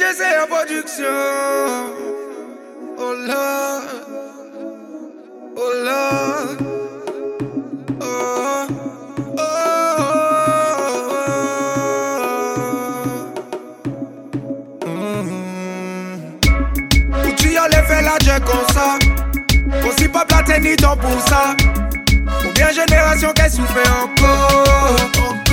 DJ c'est en production. Oh Lord. Oh Lord. Oh. Oh. Aussi pas platé ni temps pour ça. Combien génération qu'elle souffre? Encore.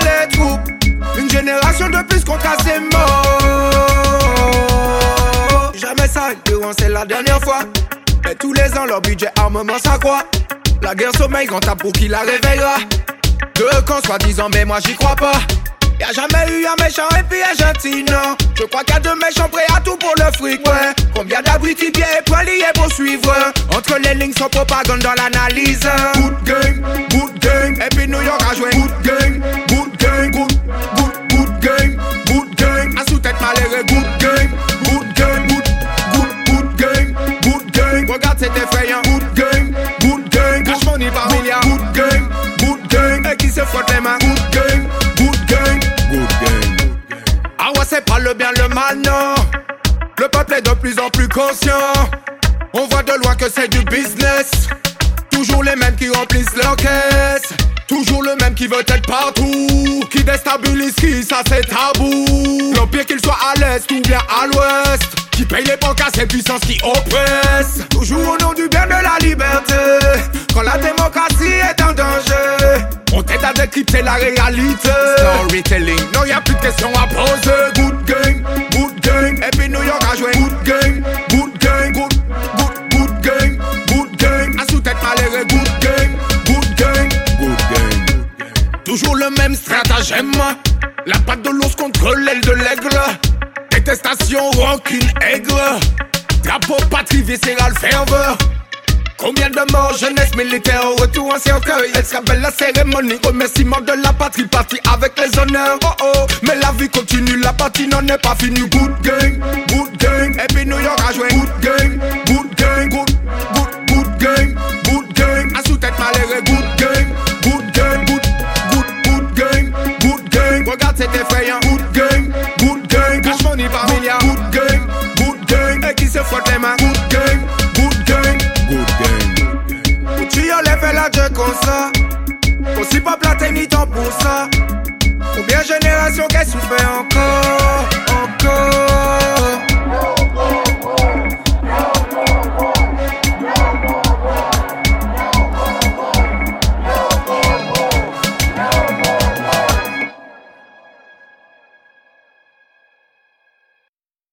Les troupes. Une génération de plus contre ces morts. Jamais ça, c'est la dernière fois. Mais tous les ans, leur budget armement s'accroît. La guerre sommeil, quand tape pour qui la réveillera. Deux camps soi-disant, mais moi j'y crois pas. Y'a jamais eu un méchant et puis un gentil, non. Je crois qu'il y a deux méchants prêts à tout pour le fric, ouais. Combien d'abrutis bien et poils liés pour suivre. Entre les lignes, sans propagande dans l'analyse. Good game, good game. Et puis New York a joué. Good game, milliard. Good game, good game. Et qui se les mains. Good game, good game, good game. Ah ouais, c'est pas le bien, le mal, non. Le peuple est de plus en plus conscient. On voit de loin que c'est du business. Toujours les mêmes qui remplissent leur caisse. Toujours le même qui veut être partout. Qui déstabilise qui, ça c'est tabou. L'empire qu'il soit à l'est ou bien à l'ouest. Qui paye les banques à ces puissances qui oppressent. Toujours au nom du bien de la liberté. Quand la démocratie est en danger. On t'aide à décrypter la réalité. Storytelling, non y'a plus de questions à poser. Good game, good game. Et puis New York a joué. Good game, good game, good, good, good game, good game. À sous-tête malheureux, good game, good game, good game. Toujours le même stratagème. La patte de l'ours contre l'aile de l'aigle. Détestation, rancune, aigre. Drapeau patrie, viscéral, ferveur. Combien de morts, jeunesse militaire, au retour en cercueil Elle se rappelle la cérémonie, remerciement de la patrie Partie avec les honneurs, oh oh. Mais la vie continue, la partie n'en est pas finie. Good game, good game. Et puis New York a joué. Good game, good game, good, good, good game Good game, à sous-tête malheureux Good game, good game, good, good, good game Good game, regarde c'est effrayant la jet comme ça Aussi pas platé ni temps pour ça. Combien générations qu'elle souffre encore